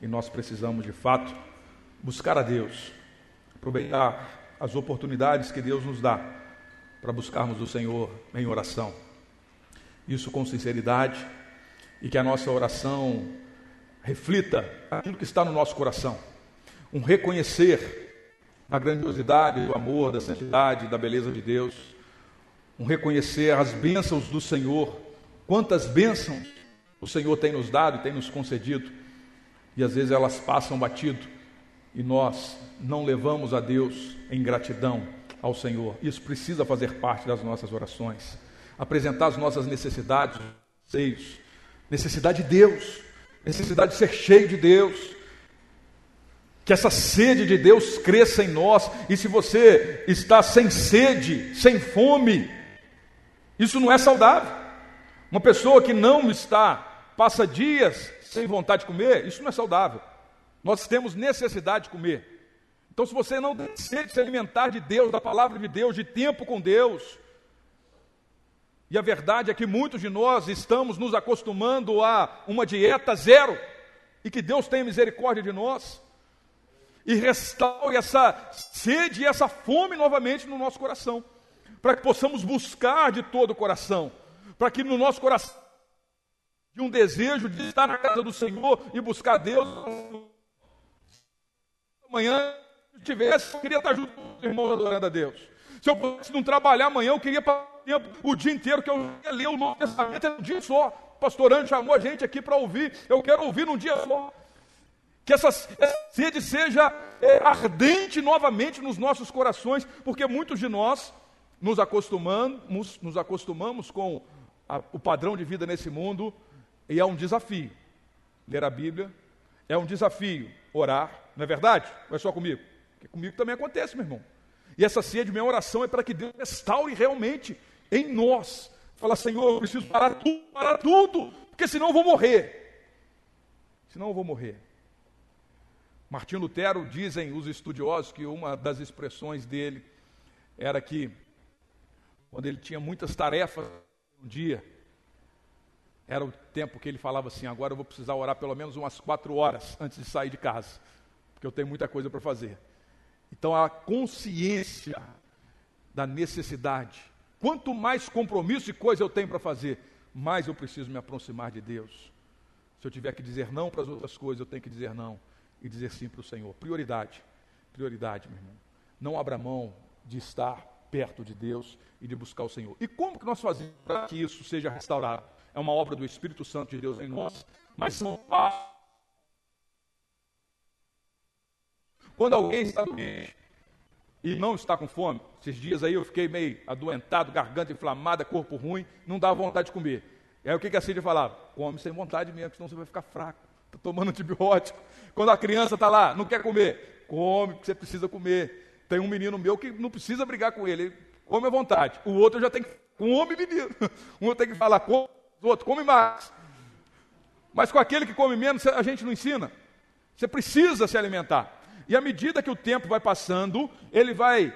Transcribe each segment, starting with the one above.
E nós precisamos, de fato, buscar a Deus, aproveitar as oportunidades que Deus nos dá para buscarmos o Senhor em oração. Isso com sinceridade e que a nossa oração reflita aquilo que está no nosso coração. Um reconhecer a grandiosidade do amor, da santidade, da beleza de Deus. Um reconhecer as bênçãos do Senhor. Quantas bênçãos o Senhor tem nos dado e tem nos concedido. E às vezes elas passam batido e nós não levamos a Deus em gratidão ao Senhor. Isso precisa fazer parte das nossas orações. Apresentar as nossas necessidades, seios, necessidade de Deus, necessidade de ser cheio de Deus. Que essa sede de Deus cresça em nós, e se você está sem sede, sem fome, isso não é saudável. Uma pessoa que não está, passa dias sem vontade de comer, isso não é saudável. Nós temos necessidade de comer. Então, se você não tem sede de se alimentar de Deus, da palavra de Deus, de tempo com Deus, e a verdade é que muitos de nós estamos nos acostumando a uma dieta zero, e que Deus tenha misericórdia de nós, e restaure essa sede e essa fome novamente no nosso coração, para que possamos buscar de todo o coração, para que no nosso coração de um desejo de estar na casa do Senhor e buscar Deus. Amanhã tivesse, eu queria estar junto com os irmãos adorando a Deus. Se eu pudesse não trabalhar amanhã, eu queria tempo, o dia inteiro que eu ia ler o Novo Testamento em um dia só. O pastor Anjo chamou a gente aqui para ouvir. Eu quero ouvir num dia só. Que essa, essa sede seja é, ardente novamente nos nossos corações, porque muitos de nós nos acostumamos, nos acostumamos com a, o padrão de vida nesse mundo e é um desafio. Ler a Bíblia é um desafio. Orar, não é verdade? Ou é só comigo? Porque comigo também acontece, meu irmão. E essa sede, minha oração é para que Deus restaure realmente em nós. Fala, Senhor, eu preciso parar tudo, parar tudo, porque senão eu vou morrer. Senão eu vou morrer. Martinho Lutero, dizem os estudiosos, que uma das expressões dele era que, quando ele tinha muitas tarefas um dia, era o tempo que ele falava assim: agora eu vou precisar orar pelo menos umas quatro horas antes de sair de casa, porque eu tenho muita coisa para fazer. Então, a consciência da necessidade. Quanto mais compromisso e coisa eu tenho para fazer, mais eu preciso me aproximar de Deus. Se eu tiver que dizer não para as outras coisas, eu tenho que dizer não e dizer sim para o Senhor. Prioridade. Prioridade, meu irmão. Não abra mão de estar perto de Deus e de buscar o Senhor. E como que nós fazemos para que isso seja restaurado? É uma obra do Espírito Santo de Deus em nós, mas são Quando alguém está doente e não está com fome, esses dias aí eu fiquei meio adoentado, garganta inflamada, corpo ruim, não dá vontade de comer. E aí o que, que a Cília falava? Come sem vontade mesmo, senão você vai ficar fraco. Está tomando antibiótico. Quando a criança está lá, não quer comer, come, porque você precisa comer. Tem um menino meu que não precisa brigar com ele, ele come à vontade. O outro já tem que. Come, menino. Um tem que falar, come, o outro, come mais. Mas com aquele que come menos, a gente não ensina. Você precisa se alimentar. E à medida que o tempo vai passando, ele vai,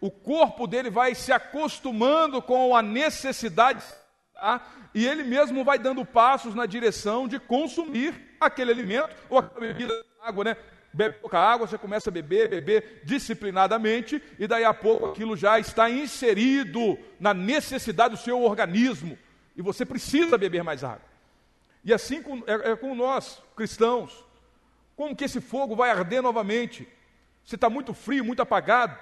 o corpo dele vai se acostumando com a necessidade, tá? e ele mesmo vai dando passos na direção de consumir aquele alimento ou aquela bebida, água, né? Bebe pouca água, você começa a beber, beber disciplinadamente, e daí a pouco aquilo já está inserido na necessidade do seu organismo, e você precisa beber mais água. E assim com, é, é com nós, cristãos. Como que esse fogo vai arder novamente? Se está muito frio, muito apagado,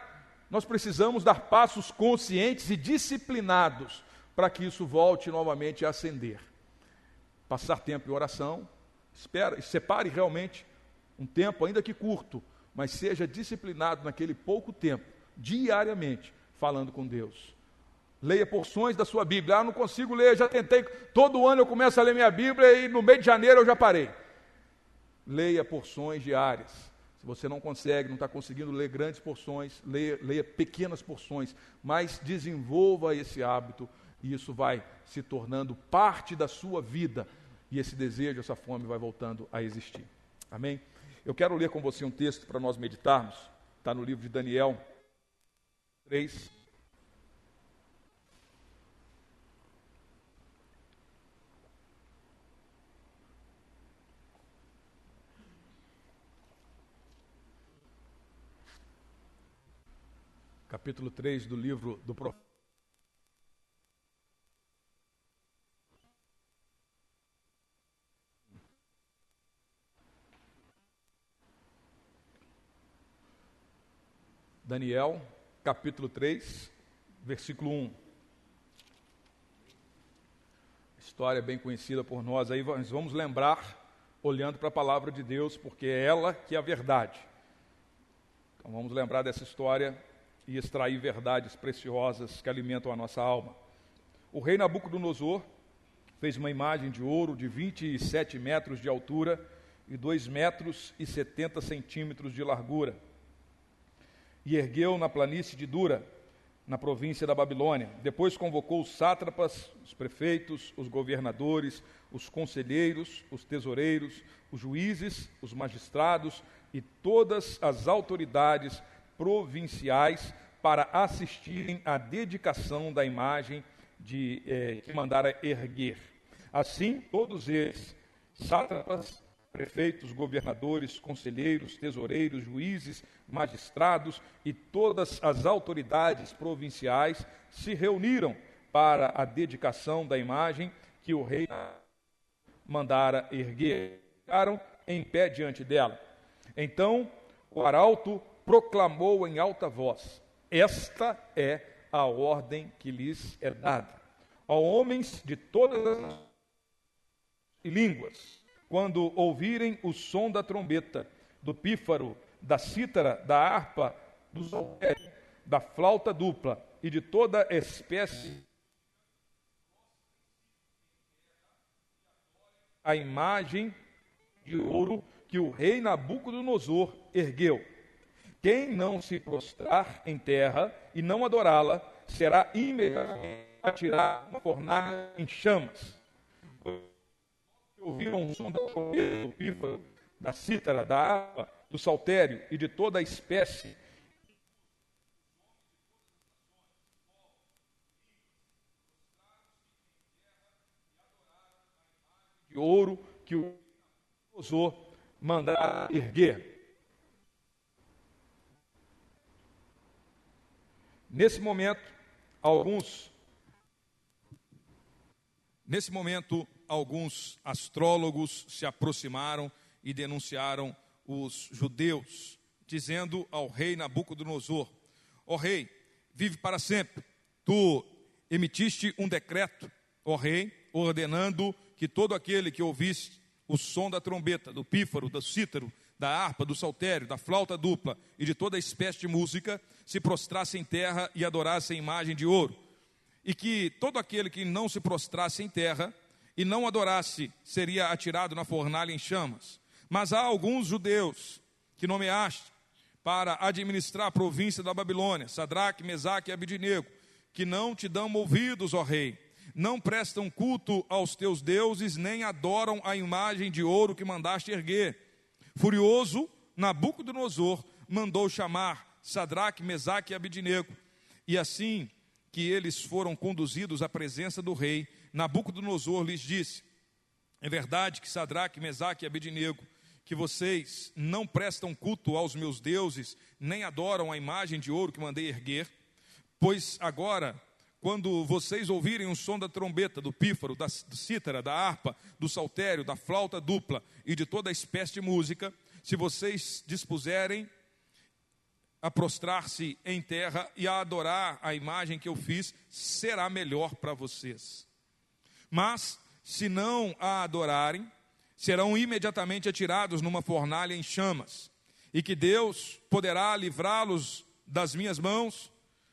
nós precisamos dar passos conscientes e disciplinados para que isso volte novamente a acender. Passar tempo em oração, espera, separe realmente um tempo, ainda que curto, mas seja disciplinado naquele pouco tempo, diariamente, falando com Deus. Leia porções da sua Bíblia. Ah, não consigo ler, já tentei. Todo ano eu começo a ler minha Bíblia e no mês de janeiro eu já parei leia porções diárias. Se você não consegue, não está conseguindo ler grandes porções, leia, leia pequenas porções, mas desenvolva esse hábito e isso vai se tornando parte da sua vida e esse desejo, essa fome vai voltando a existir. Amém? Eu quero ler com você um texto para nós meditarmos, está no livro de Daniel 3, capítulo 3 do livro do profeta. Daniel, capítulo 3, versículo 1. História bem conhecida por nós, aí nós vamos lembrar olhando para a palavra de Deus, porque é ela que é a verdade. Então vamos lembrar dessa história e extrair verdades preciosas que alimentam a nossa alma. O rei Nabucodonosor fez uma imagem de ouro de 27 metros de altura e 2 metros e 70 centímetros de largura. E ergueu na planície de Dura, na província da Babilônia. Depois convocou os sátrapas, os prefeitos, os governadores, os conselheiros, os tesoureiros, os juízes, os magistrados e todas as autoridades provinciais para assistirem à dedicação da imagem de, eh, que mandara erguer. Assim, todos eles, sátrapas, prefeitos, governadores, conselheiros, tesoureiros, juízes, magistrados e todas as autoridades provinciais se reuniram para a dedicação da imagem que o rei mandara erguer. Ficaram em pé diante dela. Então o arauto proclamou em alta voz: Esta é a ordem que lhes é dada. A homens de todas as línguas, quando ouvirem o som da trombeta, do pífaro, da cítara, da harpa, do saltério, da flauta dupla e de toda espécie a imagem de ouro que o rei Nabucodonosor ergueu. Quem não se prostrar em terra e não adorá-la, será imediatamente atirado uma fornalha em chamas. Ouviram o som da trombeta, do pífaro, da cítara, da harpa, do saltério e de toda a espécie de ouro que o usou mandar erguer. Nesse momento, alguns Nesse momento, alguns astrólogos se aproximaram e denunciaram os judeus, dizendo ao rei Nabucodonosor: Ó rei, vive para sempre. Tu emitiste um decreto, ó rei, ordenando que todo aquele que ouvisse o som da trombeta, do pífaro, do cítaro, da harpa, do saltério, da flauta dupla e de toda espécie de música, se prostrasse em terra e adorasse a imagem de ouro. E que todo aquele que não se prostrasse em terra e não adorasse seria atirado na fornalha em chamas. Mas há alguns judeus que nomeaste para administrar a província da Babilônia, Sadraque, Mesaque e Abidinego, que não te dão ouvidos, ó rei não prestam culto aos teus deuses, nem adoram a imagem de ouro que mandaste erguer. Furioso, Nabucodonosor mandou chamar Sadraque, Mesaque e Abidinego. E assim que eles foram conduzidos à presença do rei, Nabucodonosor lhes disse: É verdade que Sadraque, Mesaque e Abidinego, que vocês não prestam culto aos meus deuses, nem adoram a imagem de ouro que mandei erguer, pois agora quando vocês ouvirem o som da trombeta, do pífaro, da cítara, da harpa, do saltério, da flauta dupla e de toda espécie de música, se vocês dispuserem a prostrar-se em terra e a adorar a imagem que eu fiz, será melhor para vocês. Mas, se não a adorarem, serão imediatamente atirados numa fornalha em chamas, e que Deus poderá livrá-los das minhas mãos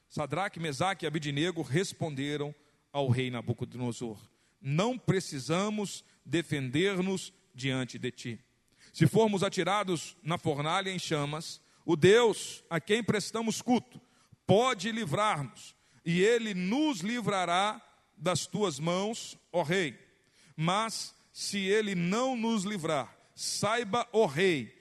Sadraque, Mesaque e Abidinego responderam ao rei Nabucodonosor: Não precisamos defender-nos diante de ti. Se formos atirados na fornalha em chamas, o Deus a quem prestamos culto pode livrar-nos, e ele nos livrará das tuas mãos, ó rei. Mas se ele não nos livrar, saiba, ó rei,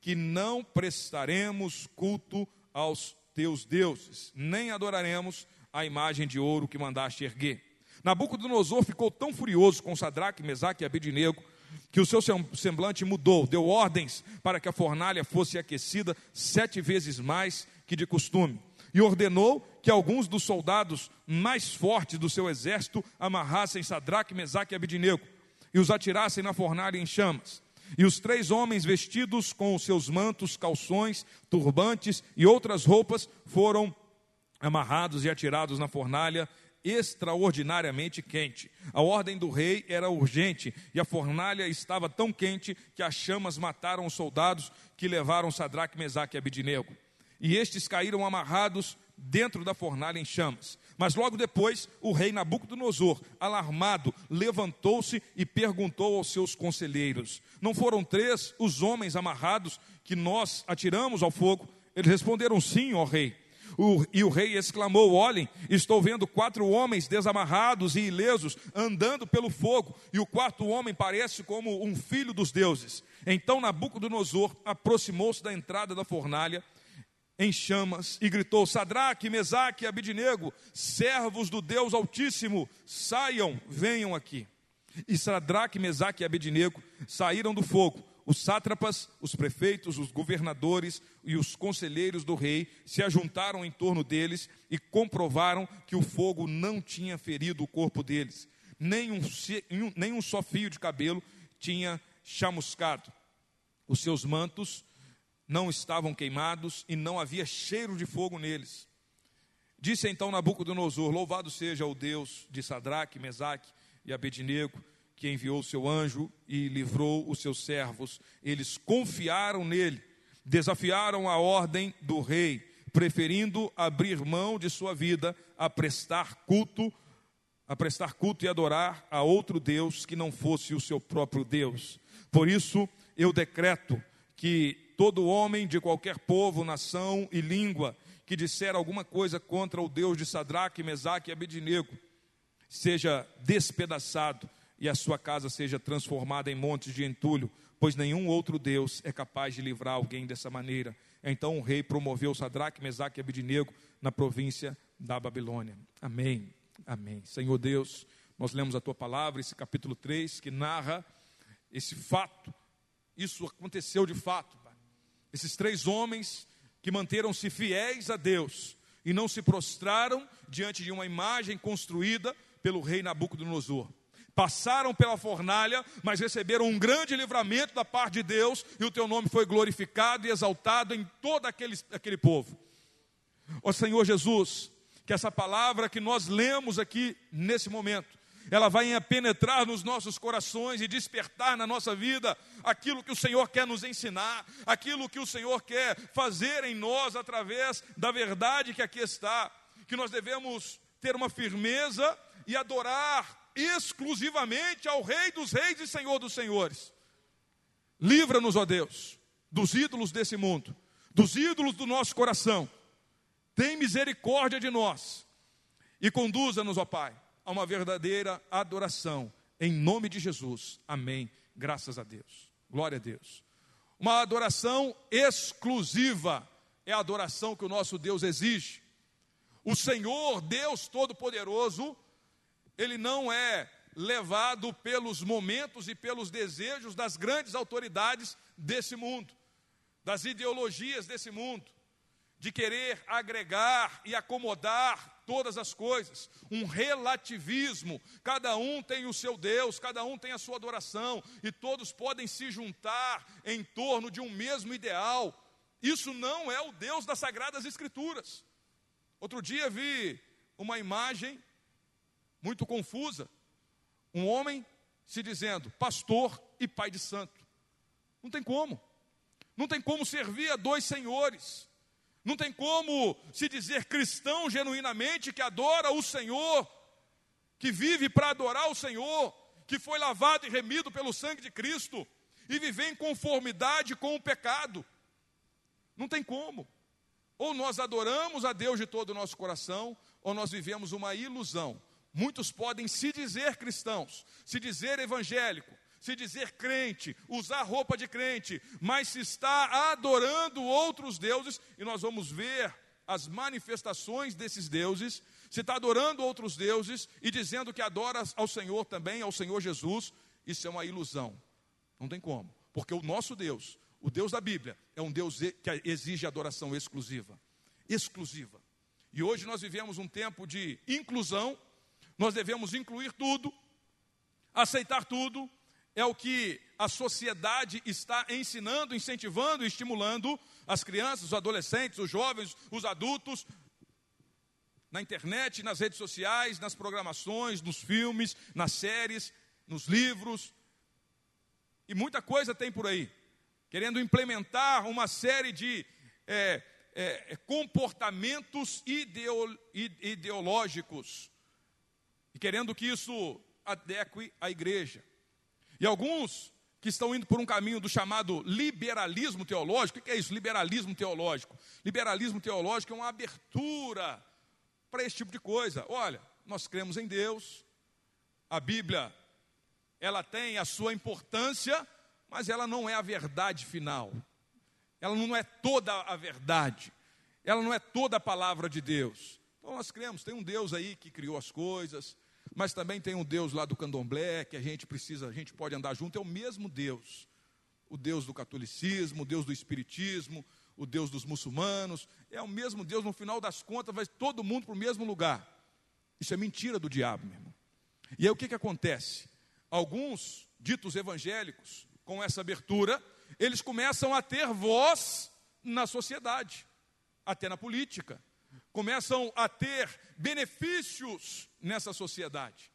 que não prestaremos culto aos teus deuses, nem adoraremos a imagem de ouro que mandaste erguer. Nabucodonosor ficou tão furioso com Sadraque, Mesaque e Abidinego que o seu semblante mudou, deu ordens para que a fornalha fosse aquecida sete vezes mais que de costume. e ordenou que alguns dos soldados mais fortes do seu exército amarrassem Sadraque, Mesaque e Abidinego e os atirassem na fornalha em chamas. E os três homens vestidos com seus mantos, calções, turbantes e outras roupas foram amarrados e atirados na fornalha extraordinariamente quente. A ordem do rei era urgente e a fornalha estava tão quente que as chamas mataram os soldados que levaram Sadraque, Mesaque e Abidinego. E estes caíram amarrados dentro da fornalha em chamas. Mas logo depois, o rei Nabucodonosor, alarmado, levantou-se e perguntou aos seus conselheiros: Não foram três os homens amarrados que nós atiramos ao fogo? Eles responderam: Sim, ó rei. O, e o rei exclamou: Olhem, estou vendo quatro homens desamarrados e ilesos andando pelo fogo, e o quarto homem parece como um filho dos deuses. Então Nabucodonosor aproximou-se da entrada da fornalha em chamas e gritou: Sadraque, Mesaque e Abidinego, servos do Deus Altíssimo, saiam, venham aqui. E Sadraque, Mesaque e Abidinego saíram do fogo. Os sátrapas, os prefeitos, os governadores e os conselheiros do rei se ajuntaram em torno deles e comprovaram que o fogo não tinha ferido o corpo deles, nem um, nem um só fio de cabelo tinha chamuscado. Os seus mantos não estavam queimados e não havia cheiro de fogo neles. Disse então Nabucodonosor: Louvado seja o Deus de Sadraque, Mesaque e Abednego, que enviou o seu anjo e livrou os seus servos. Eles confiaram nele, desafiaram a ordem do rei, preferindo abrir mão de sua vida a prestar culto, a prestar culto e adorar a outro Deus que não fosse o seu próprio Deus. Por isso eu decreto que todo homem de qualquer povo, nação e língua que disser alguma coisa contra o Deus de Sadraque, Mesaque e Abednego, seja despedaçado e a sua casa seja transformada em montes de entulho, pois nenhum outro Deus é capaz de livrar alguém dessa maneira. Então o rei promoveu Sadraque, Mesaque e Abednego na província da Babilônia. Amém. Amém. Senhor Deus, nós lemos a tua palavra, esse capítulo 3, que narra esse fato. Isso aconteceu de fato. Esses três homens que manteram-se fiéis a Deus e não se prostraram diante de uma imagem construída pelo rei Nabucodonosor. Passaram pela fornalha, mas receberam um grande livramento da parte de Deus, e o teu nome foi glorificado e exaltado em todo aquele, aquele povo. Ó Senhor Jesus, que essa palavra que nós lemos aqui nesse momento, ela vai penetrar nos nossos corações e despertar na nossa vida aquilo que o Senhor quer nos ensinar, aquilo que o Senhor quer fazer em nós através da verdade que aqui está, que nós devemos ter uma firmeza e adorar exclusivamente ao Rei dos Reis e Senhor dos Senhores. Livra-nos, ó Deus, dos ídolos desse mundo, dos ídolos do nosso coração. Tem misericórdia de nós e conduza-nos, ó Pai a uma verdadeira adoração. Em nome de Jesus. Amém. Graças a Deus. Glória a Deus. Uma adoração exclusiva é a adoração que o nosso Deus exige. O Senhor, Deus Todo-Poderoso, ele não é levado pelos momentos e pelos desejos das grandes autoridades desse mundo, das ideologias desse mundo, de querer agregar e acomodar todas as coisas, um relativismo. Cada um tem o seu Deus, cada um tem a sua adoração, e todos podem se juntar em torno de um mesmo ideal. Isso não é o Deus das Sagradas Escrituras. Outro dia vi uma imagem muito confusa: um homem se dizendo pastor e pai de santo. Não tem como. Não tem como servir a dois senhores. Não tem como se dizer cristão genuinamente que adora o Senhor, que vive para adorar o Senhor, que foi lavado e remido pelo sangue de Cristo e viver em conformidade com o pecado. Não tem como. Ou nós adoramos a Deus de todo o nosso coração, ou nós vivemos uma ilusão. Muitos podem se dizer cristãos, se dizer evangélico, se dizer crente, usar roupa de crente, mas se está adorando outros deuses, e nós vamos ver as manifestações desses deuses, se está adorando outros deuses e dizendo que adora ao Senhor também, ao Senhor Jesus, isso é uma ilusão. Não tem como, porque o nosso Deus, o Deus da Bíblia, é um Deus que exige adoração exclusiva. Exclusiva. E hoje nós vivemos um tempo de inclusão, nós devemos incluir tudo, aceitar tudo, é o que a sociedade está ensinando, incentivando, estimulando as crianças, os adolescentes, os jovens, os adultos, na internet, nas redes sociais, nas programações, nos filmes, nas séries, nos livros. E muita coisa tem por aí, querendo implementar uma série de é, é, comportamentos ideológicos, e querendo que isso adeque à igreja. E alguns que estão indo por um caminho do chamado liberalismo teológico. O que é isso? Liberalismo teológico. Liberalismo teológico é uma abertura para esse tipo de coisa. Olha, nós cremos em Deus, a Bíblia, ela tem a sua importância, mas ela não é a verdade final. Ela não é toda a verdade. Ela não é toda a palavra de Deus. Então nós cremos, tem um Deus aí que criou as coisas, mas também tem um Deus lá do candomblé que a gente precisa, a gente pode andar junto, é o mesmo Deus. O Deus do catolicismo, o Deus do espiritismo, o Deus dos muçulmanos, é o mesmo Deus, no final das contas, vai todo mundo para o mesmo lugar. Isso é mentira do diabo, meu irmão. E aí o que, que acontece? Alguns ditos evangélicos, com essa abertura, eles começam a ter voz na sociedade, até na política começam a ter benefícios nessa sociedade,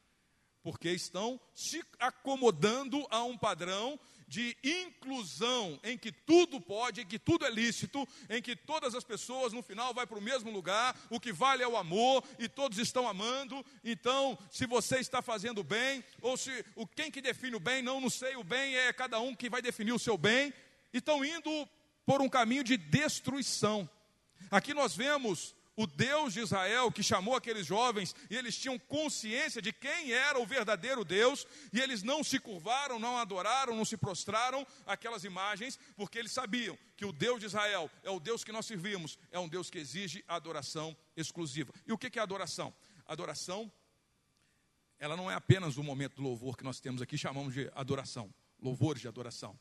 porque estão se acomodando a um padrão de inclusão em que tudo pode, em que tudo é lícito, em que todas as pessoas no final vai para o mesmo lugar, o que vale é o amor e todos estão amando. Então, se você está fazendo bem ou se o quem que define o bem, não, não sei, o bem é cada um que vai definir o seu bem, estão indo por um caminho de destruição. Aqui nós vemos o Deus de Israel que chamou aqueles jovens, e eles tinham consciência de quem era o verdadeiro Deus, e eles não se curvaram, não adoraram, não se prostraram aquelas imagens, porque eles sabiam que o Deus de Israel é o Deus que nós servimos, é um Deus que exige adoração exclusiva. E o que é adoração? Adoração, ela não é apenas o momento do louvor que nós temos aqui, chamamos de adoração, louvores de adoração.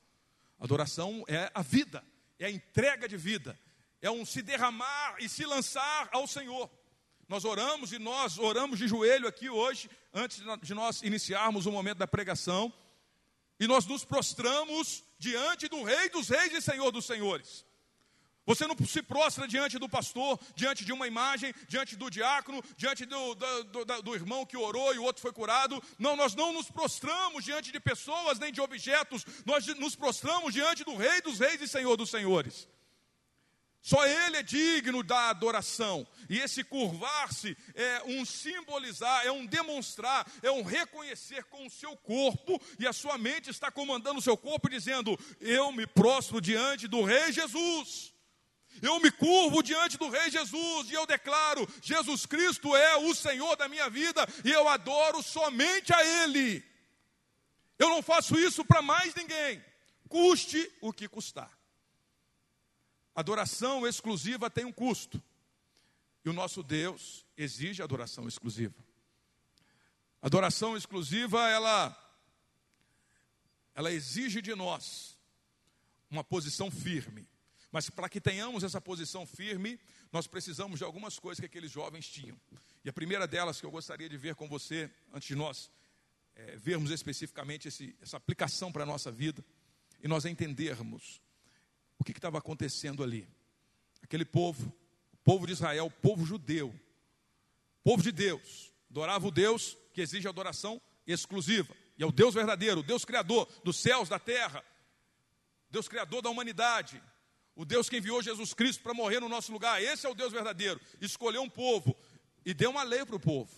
Adoração é a vida, é a entrega de vida é um se derramar e se lançar ao Senhor. Nós oramos e nós oramos de joelho aqui hoje, antes de nós iniciarmos o momento da pregação, e nós nos prostramos diante do Rei dos Reis e Senhor dos Senhores. Você não se prostra diante do pastor, diante de uma imagem, diante do diácono, diante do, do, do, do, irmão que orou e o outro foi curado. Não, nós não nos prostramos diante de pessoas nem de objetos, nós nos prostramos diante do Rei dos Reis e Senhor dos Senhores. Só Ele é digno da adoração. E esse curvar-se é um simbolizar, é um demonstrar, é um reconhecer com o seu corpo, e a sua mente está comandando o seu corpo, dizendo: Eu me prostro diante do Rei Jesus. Eu me curvo diante do Rei Jesus e eu declaro: Jesus Cristo é o Senhor da minha vida e eu adoro somente a Ele. Eu não faço isso para mais ninguém, custe o que custar. Adoração exclusiva tem um custo. E o nosso Deus exige adoração exclusiva. Adoração exclusiva, ela ela exige de nós uma posição firme. Mas para que tenhamos essa posição firme, nós precisamos de algumas coisas que aqueles jovens tinham. E a primeira delas que eu gostaria de ver com você, antes de nós é, vermos especificamente esse, essa aplicação para a nossa vida, e nós entendermos o que estava acontecendo ali. Aquele povo, o povo de Israel, o povo judeu, povo de Deus, adorava o Deus que exige adoração exclusiva. E é o Deus verdadeiro, o Deus criador dos céus, da terra, Deus criador da humanidade, o Deus que enviou Jesus Cristo para morrer no nosso lugar. Esse é o Deus verdadeiro. Escolheu um povo e deu uma lei para o povo.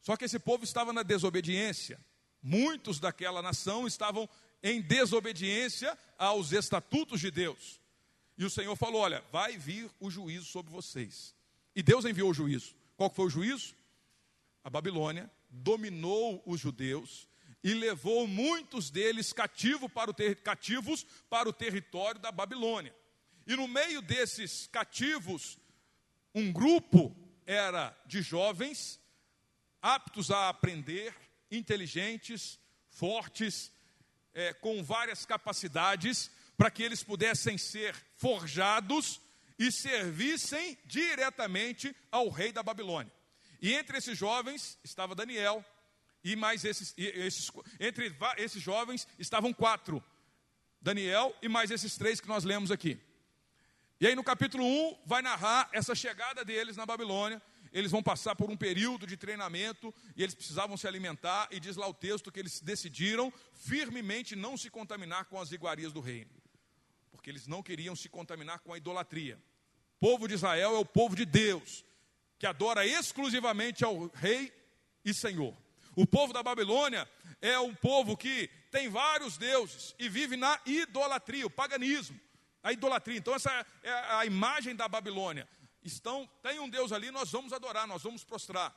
Só que esse povo estava na desobediência. Muitos daquela nação estavam em desobediência aos estatutos de Deus. E o Senhor falou: Olha, vai vir o juízo sobre vocês. E Deus enviou o juízo. Qual foi o juízo? A Babilônia dominou os judeus e levou muitos deles cativo para cativos para o território da Babilônia. E no meio desses cativos, um grupo era de jovens aptos a aprender, inteligentes, fortes, é, com várias capacidades, para que eles pudessem ser forjados e servissem diretamente ao rei da Babilônia. E entre esses jovens estava Daniel, e mais esses, esses entre esses jovens estavam quatro: Daniel e mais esses três que nós lemos aqui. E aí no capítulo 1 vai narrar essa chegada deles na Babilônia. Eles vão passar por um período de treinamento e eles precisavam se alimentar. E diz lá o texto que eles decidiram firmemente não se contaminar com as iguarias do reino, porque eles não queriam se contaminar com a idolatria. O povo de Israel é o povo de Deus, que adora exclusivamente ao Rei e Senhor. O povo da Babilônia é um povo que tem vários deuses e vive na idolatria, o paganismo, a idolatria. Então, essa é a imagem da Babilônia. Estão, tem um Deus ali, nós vamos adorar, nós vamos prostrar.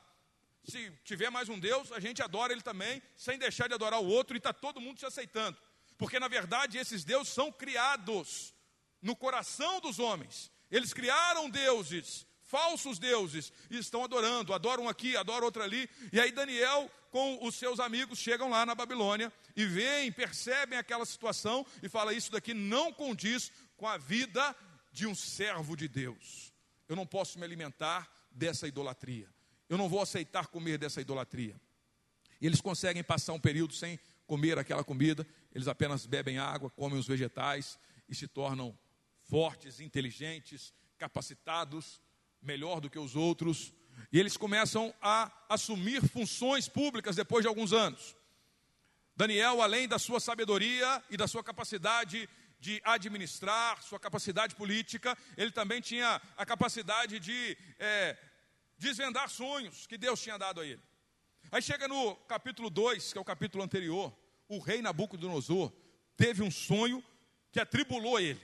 Se tiver mais um Deus, a gente adora ele também, sem deixar de adorar o outro, e está todo mundo se aceitando. Porque, na verdade, esses deuses são criados no coração dos homens. Eles criaram deuses, falsos deuses, e estão adorando, adoram aqui, adoram outro ali. E aí Daniel, com os seus amigos, chegam lá na Babilônia e veem, percebem aquela situação e fala: Isso daqui não condiz com a vida de um servo de Deus. Eu não posso me alimentar dessa idolatria. Eu não vou aceitar comer dessa idolatria. E eles conseguem passar um período sem comer aquela comida, eles apenas bebem água, comem os vegetais e se tornam fortes, inteligentes, capacitados, melhor do que os outros, e eles começam a assumir funções públicas depois de alguns anos. Daniel, além da sua sabedoria e da sua capacidade de administrar, sua capacidade política, ele também tinha a capacidade de é, desvendar sonhos que Deus tinha dado a ele. Aí chega no capítulo 2, que é o capítulo anterior, o rei Nabucodonosor teve um sonho que atribulou ele.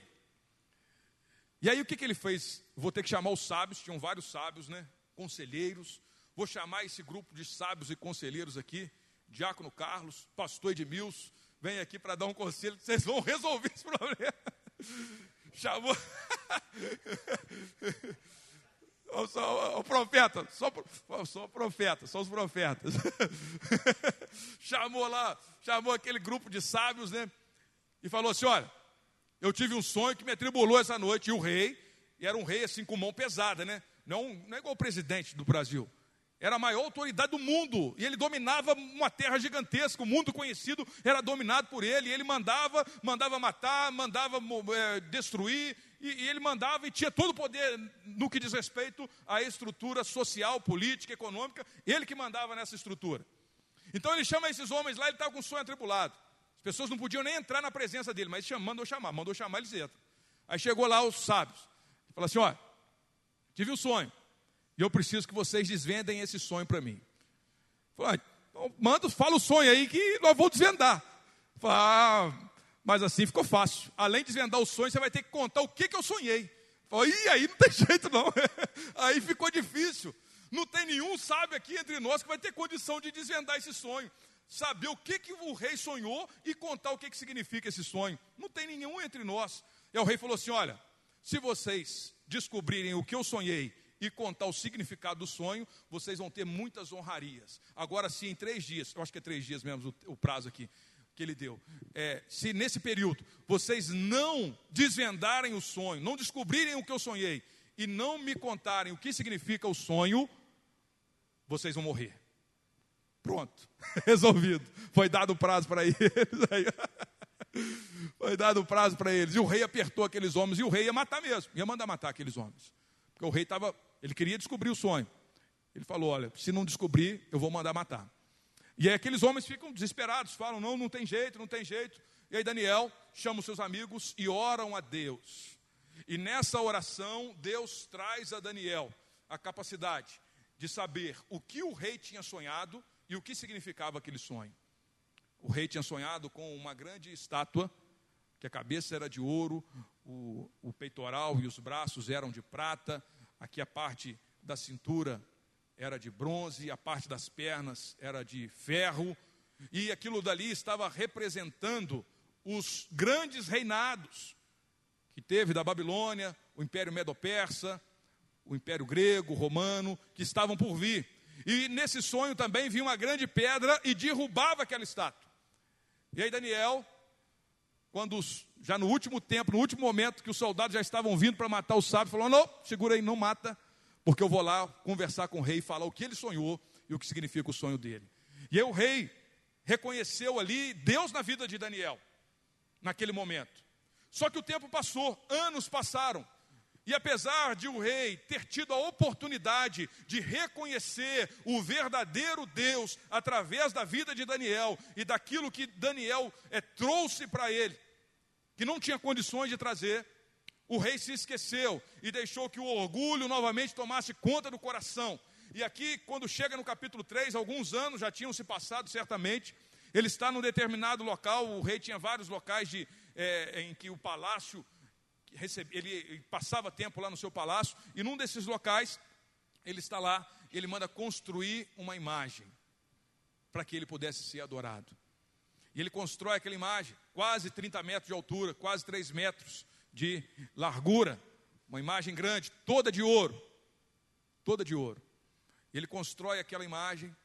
E aí o que, que ele fez? Vou ter que chamar os sábios, tinham vários sábios, né? Conselheiros. Vou chamar esse grupo de sábios e conselheiros aqui. Diácono Carlos, pastor Edmilson, vem aqui para dar um conselho, vocês vão resolver esse problema. Chamou. o profeta, só, só profeta, só os profetas. chamou lá, chamou aquele grupo de sábios, né? E falou assim: olha, eu tive um sonho que me atribulou essa noite. E o rei, e era um rei assim com mão pesada, né? Não, não é igual o presidente do Brasil. Era a maior autoridade do mundo. E ele dominava uma terra gigantesca. O mundo conhecido era dominado por ele. E ele mandava, mandava matar, mandava é, destruir. E, e ele mandava e tinha todo o poder no que diz respeito à estrutura social, política, econômica. Ele que mandava nessa estrutura. Então ele chama esses homens lá, ele estava com um sonho atribulado. As pessoas não podiam nem entrar na presença dele, mas chamando mandou chamar, mandou chamar, eles entram. Aí chegou lá os sábios, falou assim: olha, tive um sonho, e eu preciso que vocês desvendem esse sonho para mim. Falei, ah, então manda, fala o sonho aí que nós vamos desvendar. Falei, ah, mas assim ficou fácil. Além de desvendar o sonho, você vai ter que contar o que, que eu sonhei. Falei, e aí não tem jeito não. aí ficou difícil. Não tem nenhum sábio aqui entre nós que vai ter condição de desvendar esse sonho saber o que, que o rei sonhou e contar o que, que significa esse sonho. Não tem nenhum entre nós. E o rei falou assim: Olha, se vocês descobrirem o que eu sonhei e contar o significado do sonho, vocês vão ter muitas honrarias. Agora, se em três dias, eu acho que é três dias mesmo o, o prazo aqui que ele deu, é, se nesse período vocês não desvendarem o sonho, não descobrirem o que eu sonhei e não me contarem o que significa o sonho, vocês vão morrer. Pronto, resolvido. Foi dado o prazo para eles. Foi dado o prazo para eles. E o rei apertou aqueles homens. E o rei ia matar mesmo. Ia mandar matar aqueles homens. Porque o rei estava. Ele queria descobrir o sonho. Ele falou: Olha, se não descobrir, eu vou mandar matar. E aí aqueles homens ficam desesperados. Falam: Não, não tem jeito, não tem jeito. E aí Daniel chama os seus amigos e oram a Deus. E nessa oração, Deus traz a Daniel a capacidade de saber o que o rei tinha sonhado e o que significava aquele sonho? O rei tinha sonhado com uma grande estátua, que a cabeça era de ouro, o, o peitoral e os braços eram de prata, aqui a parte da cintura era de bronze, a parte das pernas era de ferro, e aquilo dali estava representando os grandes reinados que teve da Babilônia, o Império Medo-Persa, o Império Grego, Romano, que estavam por vir. E nesse sonho também vinha uma grande pedra e derrubava aquela estátua. E aí Daniel quando já no último tempo, no último momento que os soldados já estavam vindo para matar o sábio, falou: Não, segura aí, não mata, porque eu vou lá conversar com o rei e falar o que ele sonhou e o que significa o sonho dele. E aí o rei reconheceu ali Deus na vida de Daniel, naquele momento. Só que o tempo passou, anos passaram, e apesar de o rei ter tido a oportunidade de reconhecer o verdadeiro Deus através da vida de Daniel e daquilo que Daniel é, trouxe para ele, que não tinha condições de trazer, o rei se esqueceu e deixou que o orgulho novamente tomasse conta do coração. E aqui, quando chega no capítulo 3, alguns anos já tinham se passado certamente, ele está num determinado local, o rei tinha vários locais de, é, em que o palácio ele passava tempo lá no seu palácio, e num desses locais, ele está lá, ele manda construir uma imagem, para que ele pudesse ser adorado. E ele constrói aquela imagem, quase 30 metros de altura, quase 3 metros de largura, uma imagem grande, toda de ouro, toda de ouro. Ele constrói aquela imagem,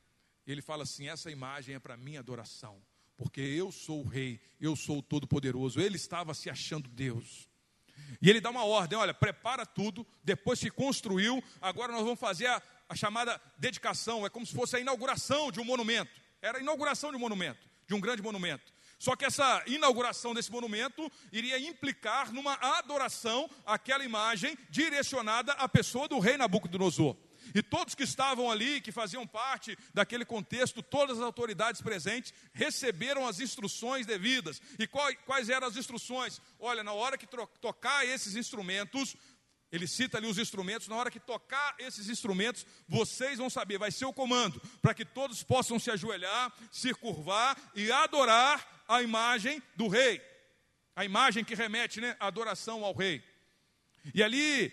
e ele fala assim: essa imagem é para minha adoração, porque eu sou o rei, eu sou o todo-poderoso. Ele estava se achando Deus. E ele dá uma ordem: olha, prepara tudo, depois se construiu, agora nós vamos fazer a, a chamada dedicação, é como se fosse a inauguração de um monumento. Era a inauguração de um monumento, de um grande monumento. Só que essa inauguração desse monumento iria implicar numa adoração àquela imagem direcionada à pessoa do rei Nabucodonosor. E todos que estavam ali, que faziam parte daquele contexto, todas as autoridades presentes, receberam as instruções devidas. E quais, eram as instruções? Olha, na hora que tocar esses instrumentos, ele cita ali os instrumentos, na hora que tocar esses instrumentos, vocês vão saber, vai ser o comando, para que todos possam se ajoelhar, se curvar e adorar a imagem do rei. A imagem que remete né, à adoração ao rei. E ali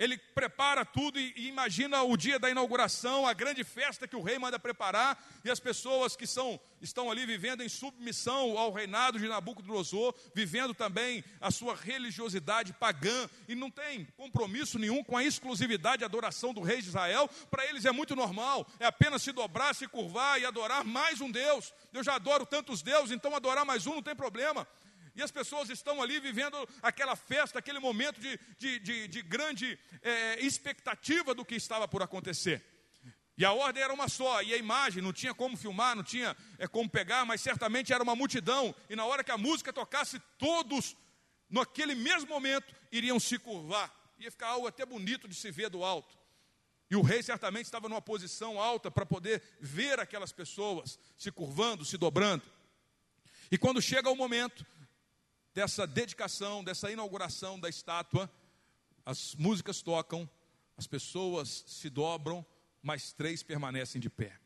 ele prepara tudo e, e, imagina o dia da inauguração, a grande festa que o rei manda preparar, e as pessoas que são, estão ali vivendo em submissão ao reinado de Nabucodonosor, vivendo também a sua religiosidade pagã, e não tem compromisso nenhum com a exclusividade e adoração do rei de Israel, para eles é muito normal, é apenas se dobrar, se curvar e adorar mais um Deus. Eu já adoro tantos deuses, então adorar mais um não tem problema. E as pessoas estão ali vivendo aquela festa, aquele momento de, de, de, de grande é, expectativa do que estava por acontecer. E a ordem era uma só, e a imagem não tinha como filmar, não tinha é, como pegar, mas certamente era uma multidão. E na hora que a música tocasse, todos, naquele mesmo momento, iriam se curvar. Ia ficar algo até bonito de se ver do alto. E o rei certamente estava numa posição alta para poder ver aquelas pessoas se curvando, se dobrando. E quando chega o momento dessa dedicação, dessa inauguração da estátua, as músicas tocam, as pessoas se dobram, mas três permanecem de pé.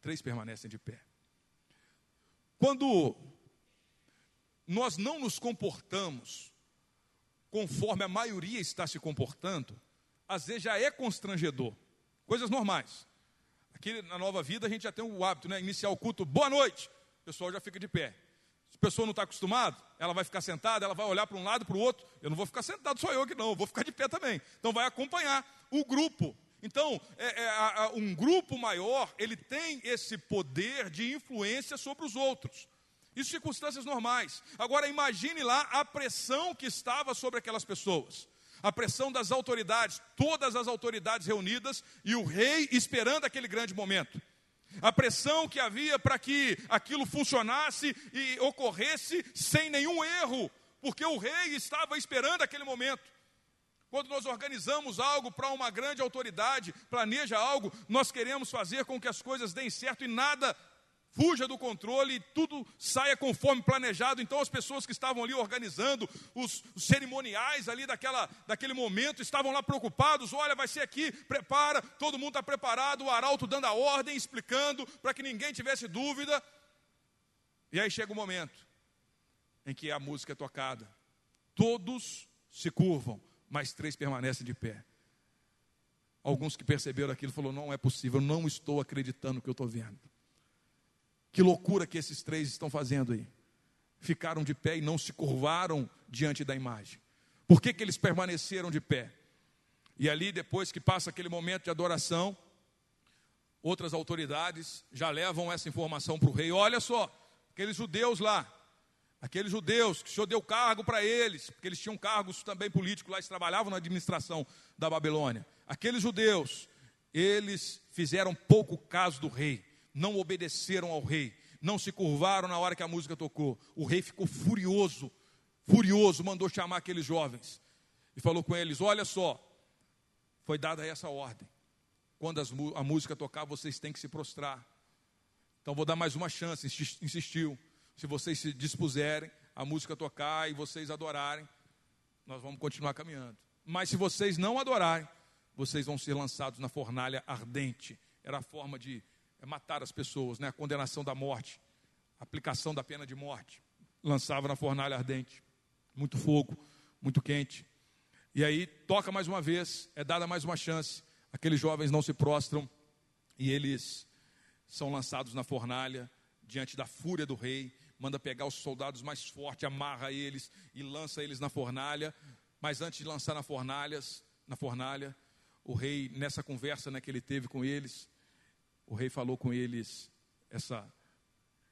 Três permanecem de pé. Quando nós não nos comportamos conforme a maioria está se comportando, às vezes já é constrangedor. Coisas normais. Aqui na nova vida a gente já tem o hábito, né? Iniciar o culto, boa noite. O pessoal já fica de pé. A pessoa não está acostumada, ela vai ficar sentada, ela vai olhar para um lado, para o outro. Eu não vou ficar sentado, só eu aqui não, eu vou ficar de pé também. Então vai acompanhar o grupo. Então, é, é, um grupo maior, ele tem esse poder de influência sobre os outros. Isso circunstâncias normais. Agora imagine lá a pressão que estava sobre aquelas pessoas. A pressão das autoridades, todas as autoridades reunidas e o rei esperando aquele grande momento a pressão que havia para que aquilo funcionasse e ocorresse sem nenhum erro, porque o rei estava esperando aquele momento. Quando nós organizamos algo para uma grande autoridade, planeja algo, nós queremos fazer com que as coisas deem certo e nada fuja do controle e tudo saia conforme planejado. Então as pessoas que estavam ali organizando os, os cerimoniais ali daquela, daquele momento estavam lá preocupados. Olha, vai ser aqui, prepara, todo mundo está preparado, o arauto dando a ordem, explicando para que ninguém tivesse dúvida. E aí chega o momento em que a música é tocada. Todos se curvam, mas três permanecem de pé. Alguns que perceberam aquilo falaram: não é possível, não estou acreditando no que eu estou vendo. Que loucura que esses três estão fazendo aí. Ficaram de pé e não se curvaram diante da imagem. Por que, que eles permaneceram de pé? E ali, depois que passa aquele momento de adoração, outras autoridades já levam essa informação para o rei. Olha só, aqueles judeus lá, Aqueles judeus que o Senhor deu cargo para eles, porque eles tinham cargos também políticos lá, eles trabalhavam na administração da Babilônia. Aqueles judeus, eles fizeram pouco caso do rei, não obedeceram ao rei, não se curvaram na hora que a música tocou. O rei ficou furioso, furioso, mandou chamar aqueles jovens e falou com eles: Olha só, foi dada essa ordem. Quando as, a música tocar, vocês têm que se prostrar. Então vou dar mais uma chance, insistiu. Se vocês se dispuserem a música tocar e vocês adorarem, nós vamos continuar caminhando. Mas se vocês não adorarem, vocês vão ser lançados na fornalha ardente. Era a forma de é matar as pessoas, né? a condenação da morte, a aplicação da pena de morte. Lançava na fornalha ardente, muito fogo, muito quente. E aí toca mais uma vez, é dada mais uma chance. Aqueles jovens não se prostram e eles são lançados na fornalha diante da fúria do rei. Manda pegar os soldados mais fortes, amarra eles e lança eles na fornalha. Mas antes de lançar na fornalhas, na fornalha, o rei nessa conversa né, que ele teve com eles, o rei falou com eles essa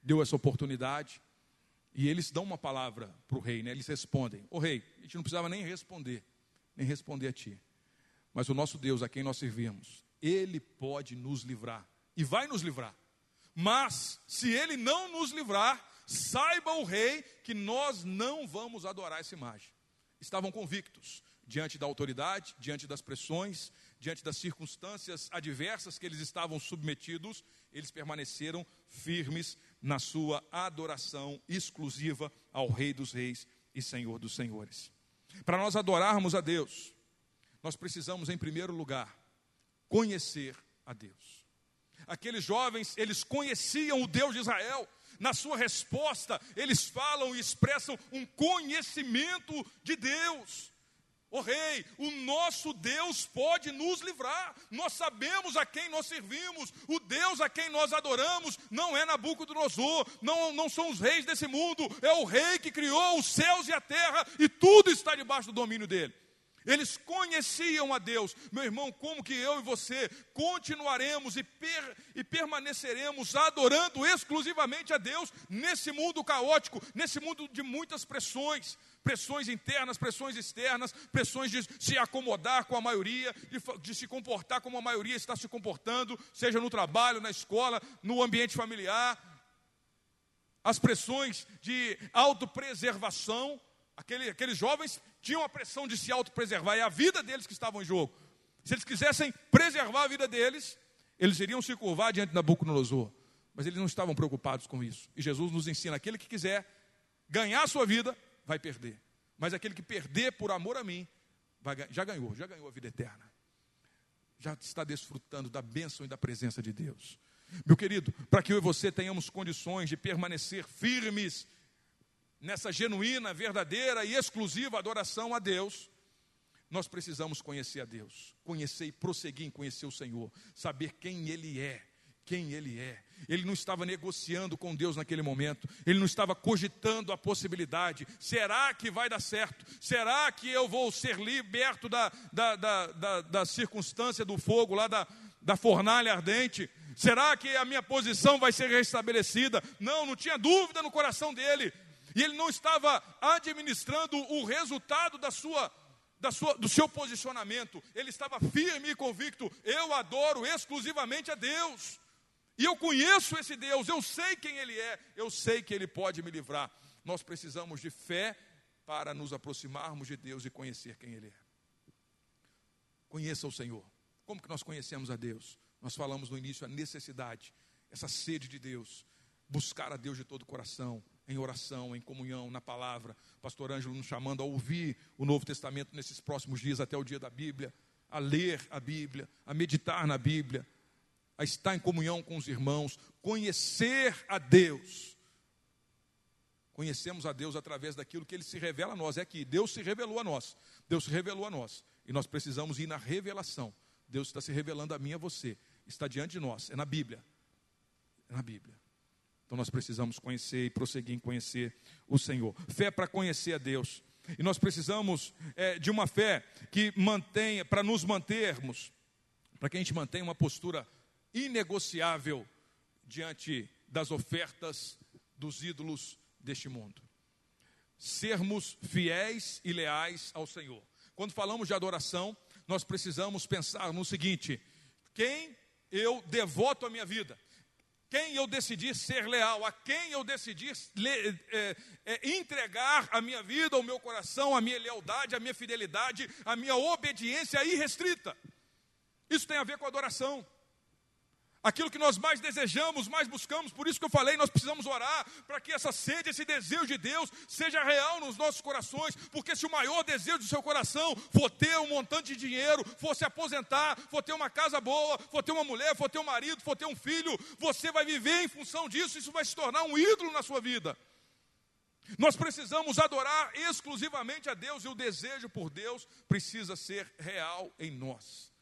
deu essa oportunidade e eles dão uma palavra para o rei, né? Eles respondem: "O rei, a gente não precisava nem responder, nem responder a ti. Mas o nosso Deus, a quem nós servimos, ele pode nos livrar e vai nos livrar. Mas se ele não nos livrar, saiba o rei que nós não vamos adorar essa imagem." Estavam convictos diante da autoridade, diante das pressões, diante das circunstâncias adversas que eles estavam submetidos, eles permaneceram firmes na sua adoração exclusiva ao Rei dos Reis e Senhor dos Senhores. Para nós adorarmos a Deus, nós precisamos, em primeiro lugar, conhecer a Deus. Aqueles jovens, eles conheciam o Deus de Israel, na sua resposta, eles falam e expressam um conhecimento de Deus. O oh, rei, o nosso Deus pode nos livrar. Nós sabemos a quem nós servimos. O Deus a quem nós adoramos não é Nabucodonosor, não, não são os reis desse mundo. É o rei que criou os céus e a terra e tudo está debaixo do domínio dele. Eles conheciam a Deus. Meu irmão, como que eu e você continuaremos e, per, e permaneceremos adorando exclusivamente a Deus nesse mundo caótico, nesse mundo de muitas pressões? Pressões internas, pressões externas, pressões de se acomodar com a maioria, de, de, se comportar como a maioria está se comportando, seja no trabalho, na escola, no ambiente familiar. As pressões de autopreservação, aquele, aqueles jovens tinham a pressão de se autopreservar, é a vida deles que estava em jogo. Se eles quisessem preservar a vida deles, eles iriam se curvar diante de Nabucodonosor. Mas eles não estavam preocupados com isso. E Jesus nos ensina: aquele que quiser ganhar a sua vida, vai perder. Mas aquele que perder por amor a mim, vai, já ganhou, já ganhou a vida eterna. Já está desfrutando da bênção e da presença de Deus. Meu querido, para que eu e você tenhamos condições de permanecer firmes nessa genuína, verdadeira e exclusiva adoração a Deus, nós precisamos conhecer a Deus, conhecer e prosseguir em conhecer o Senhor, saber quem Ele é, quem Ele é. Ele não estava negociando com Deus naquele momento, ele não estava cogitando a possibilidade: será que vai dar certo? Será que eu vou ser liberto da, da, da, da, da circunstância do fogo, lá da, da fornalha ardente? Será que a minha posição vai ser restabelecida? Não, não tinha dúvida no coração dele, e ele não estava administrando o resultado da sua sua, do seu posicionamento, ele estava firme e convicto: eu adoro exclusivamente a Deus. E eu conheço esse Deus, eu sei quem Ele é, eu sei que Ele pode me livrar. Nós precisamos de fé para nos aproximarmos de Deus e conhecer quem Ele é. Conheça o Senhor. Como que nós conhecemos a Deus? Nós falamos no início a necessidade, essa sede de Deus, buscar a Deus de todo o coração, em oração, em comunhão, na palavra. Pastor Ângelo nos chamando a ouvir o Novo Testamento nesses próximos dias até o dia da Bíblia, a ler a Bíblia, a meditar na Bíblia, a estar em comunhão com os irmãos, conhecer a Deus. Conhecemos a Deus através daquilo que Ele se revela a nós. É que Deus se revelou a nós. Deus se revelou a nós. E nós precisamos ir na revelação. Deus está se revelando a mim e a você. Está diante de nós. É na Bíblia. É na Bíblia. Então nós precisamos conhecer e prosseguir em conhecer o Senhor. Fé para conhecer a Deus. E nós precisamos é, de uma fé que mantenha, para nos mantermos, para que a gente mantenha uma postura inegociável diante das ofertas dos ídolos deste mundo. sermos fiéis e leais ao Senhor. Quando falamos de adoração, nós precisamos pensar no seguinte: quem eu devoto a minha vida? Quem eu decidi ser leal? A quem eu decidi é, é, entregar a minha vida, o meu coração, a minha lealdade, a minha fidelidade, a minha obediência irrestrita? Isso tem a ver com adoração aquilo que nós mais desejamos, mais buscamos. Por isso que eu falei, nós precisamos orar para que essa sede, esse desejo de Deus seja real nos nossos corações, porque se o maior desejo do seu coração for ter um montante de dinheiro, for se aposentar, for ter uma casa boa, for ter uma mulher, for ter um marido, for ter um filho, você vai viver em função disso, isso vai se tornar um ídolo na sua vida. Nós precisamos adorar exclusivamente a Deus e o desejo por Deus precisa ser real em nós.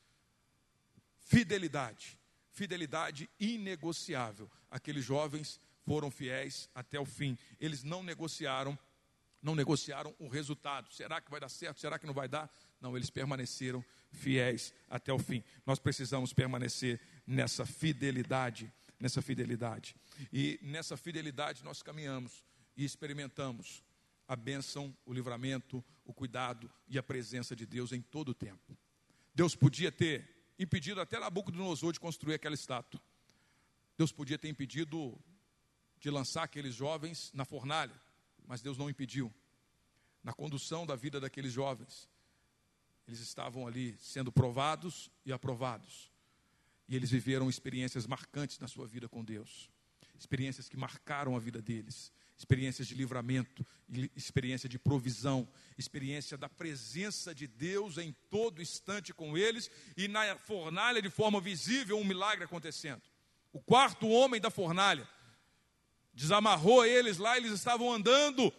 Fidelidade fidelidade inegociável. Aqueles jovens foram fiéis até o fim. Eles não negociaram, não negociaram o resultado. Será que vai dar certo? Será que não vai dar? Não, eles permaneceram fiéis até o fim. Nós precisamos permanecer nessa fidelidade, nessa fidelidade. E nessa fidelidade nós caminhamos e experimentamos a bênção, o livramento, o cuidado e a presença de Deus em todo o tempo. Deus podia ter impedido até Nabucodonosor de construir aquela estátua. Deus podia ter impedido de lançar aqueles jovens na fornalha, mas Deus não impediu. Na condução da vida daqueles jovens, eles estavam ali sendo provados e aprovados. E eles viveram experiências marcantes na sua vida com Deus. Experiências que marcaram a vida deles experiências de livramento, experiência de provisão, experiência da presença de Deus em todo instante com eles e na fornalha de forma visível um milagre acontecendo. O quarto homem da fornalha desamarrou eles lá, eles estavam andando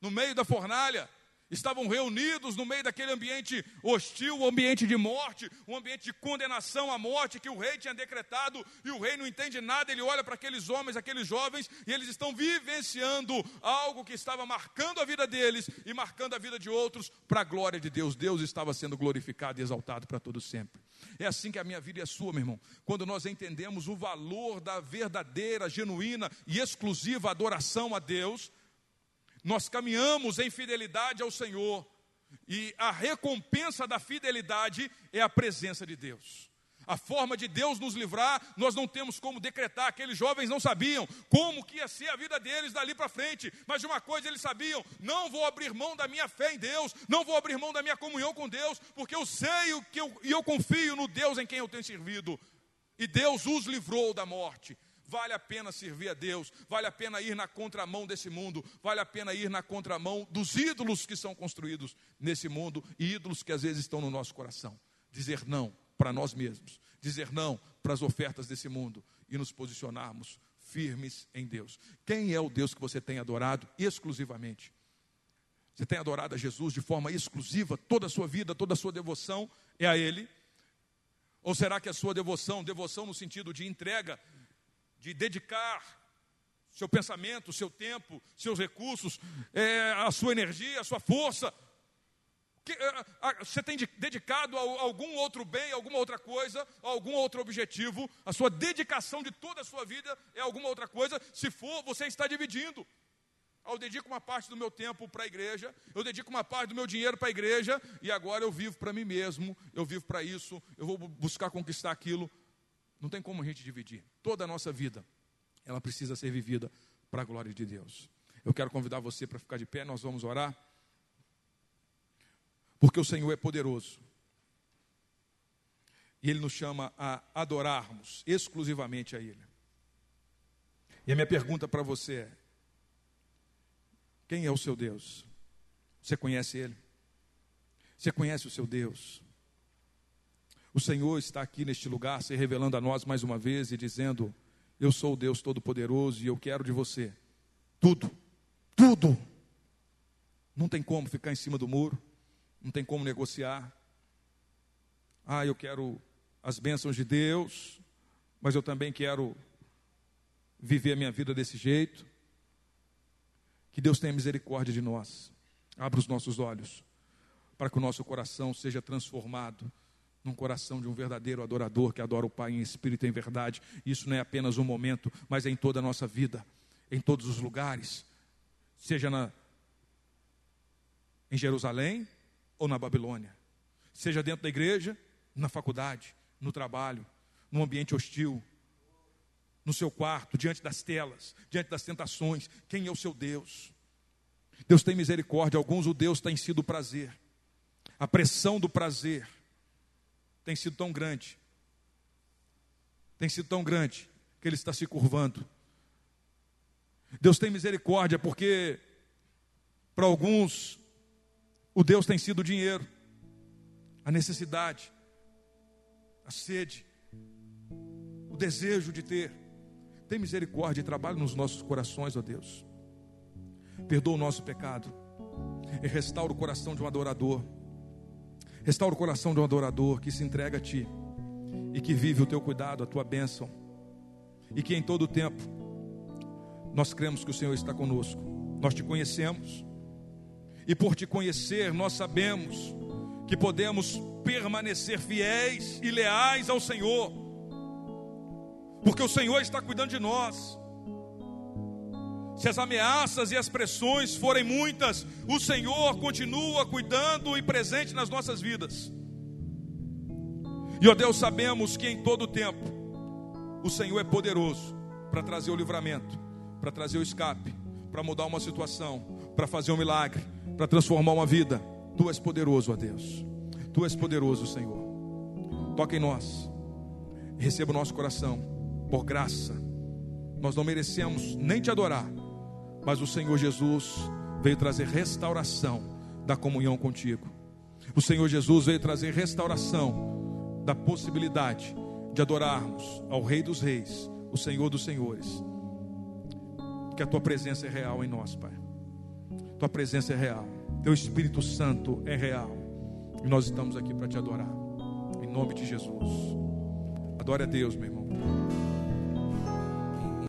no meio da fornalha estavam reunidos no meio daquele ambiente hostil, um ambiente de morte, um ambiente de condenação à morte que o rei tinha decretado, e o rei não entende nada, ele olha para aqueles homens, aqueles jovens, e eles estão vivenciando algo que estava marcando a vida deles e marcando a vida de outros para a glória de Deus. Deus estava sendo glorificado e exaltado para todo sempre. É assim que a minha vida é sua, meu irmão. Quando nós entendemos o valor da verdadeira, genuína e exclusiva adoração a Deus, nós caminhamos em fidelidade ao Senhor, e a recompensa da fidelidade é a presença de Deus. A forma de Deus nos livrar, nós não temos como decretar. Aqueles jovens não sabiam como que ia ser a vida deles dali para frente, mas de uma coisa eles sabiam: não vou abrir mão da minha fé em Deus, não vou abrir mão da minha comunhão com Deus, porque eu sei o que eu, e eu confio no Deus em quem eu tenho servido. E Deus os livrou da morte. Vale a pena servir a Deus, vale a pena ir na contramão desse mundo, vale a pena ir na contramão dos ídolos que são construídos nesse mundo e ídolos que às vezes estão no nosso coração. Dizer não para nós mesmos, dizer não para as ofertas desse mundo e nos posicionarmos firmes em Deus. Quem é o Deus que você tem adorado exclusivamente? Você tem adorado a Jesus de forma exclusiva, toda a sua vida, toda a sua devoção é a Ele? Ou será que a sua devoção, devoção no sentido de entrega, de dedicar seu pensamento, seu tempo, seus recursos, é, a sua energia, a sua força. Que, é, a, você tem de, dedicado a, a algum outro bem, alguma outra coisa, a algum outro objetivo, a sua dedicação de toda a sua vida é alguma outra coisa. Se for, você está dividindo. Eu dedico uma parte do meu tempo para a igreja, eu dedico uma parte do meu dinheiro para a igreja, e agora eu vivo para mim mesmo, eu vivo para isso, eu vou buscar conquistar aquilo. Não tem como a gente dividir. Toda a nossa vida, ela precisa ser vivida para a glória de Deus. Eu quero convidar você para ficar de pé, nós vamos orar. Porque o Senhor é poderoso. E Ele nos chama a adorarmos exclusivamente a Ele. E a minha pergunta para você é: quem é o seu Deus? Você conhece Ele? Você conhece o seu Deus? O Senhor está aqui neste lugar, se revelando a nós mais uma vez e dizendo: Eu sou o Deus Todo-Poderoso e eu quero de você tudo, tudo. Não tem como ficar em cima do muro, não tem como negociar. Ah, eu quero as bênçãos de Deus, mas eu também quero viver a minha vida desse jeito. Que Deus tenha misericórdia de nós, abra os nossos olhos, para que o nosso coração seja transformado num coração de um verdadeiro adorador que adora o Pai em espírito e em verdade. Isso não é apenas um momento, mas é em toda a nossa vida, em todos os lugares, seja na, em Jerusalém ou na Babilônia. Seja dentro da igreja, na faculdade, no trabalho, num ambiente hostil, no seu quarto, diante das telas, diante das tentações. Quem é o seu Deus? Deus tem misericórdia. Alguns o Deus tem sido prazer. A pressão do prazer tem sido tão grande, tem sido tão grande, que ele está se curvando. Deus tem misericórdia porque, para alguns, o Deus tem sido o dinheiro, a necessidade, a sede, o desejo de ter. Tem misericórdia e trabalha nos nossos corações, ó Deus. Perdoa o nosso pecado e restaura o coração de um adorador. Restaura o coração de um adorador que se entrega a Ti e que vive o Teu cuidado, a Tua bênção. E que em todo o tempo nós cremos que o Senhor está conosco. Nós Te conhecemos. E por Te conhecer, nós sabemos que podemos permanecer fiéis e leais ao Senhor. Porque o Senhor está cuidando de nós. Se as ameaças e as pressões forem muitas, o Senhor continua cuidando e presente nas nossas vidas. E ó Deus, sabemos que em todo tempo o Senhor é poderoso para trazer o livramento, para trazer o escape, para mudar uma situação, para fazer um milagre, para transformar uma vida. Tu és poderoso, ó Deus. Tu és poderoso, Senhor. Toca em nós. Receba o nosso coração por graça. Nós não merecemos nem te adorar mas o Senhor Jesus veio trazer restauração da comunhão contigo. O Senhor Jesus veio trazer restauração da possibilidade de adorarmos ao Rei dos Reis, o Senhor dos Senhores. Que a tua presença é real em nós, Pai. Tua presença é real. Teu Espírito Santo é real. E nós estamos aqui para te adorar. Em nome de Jesus. Adore a Deus, meu irmão.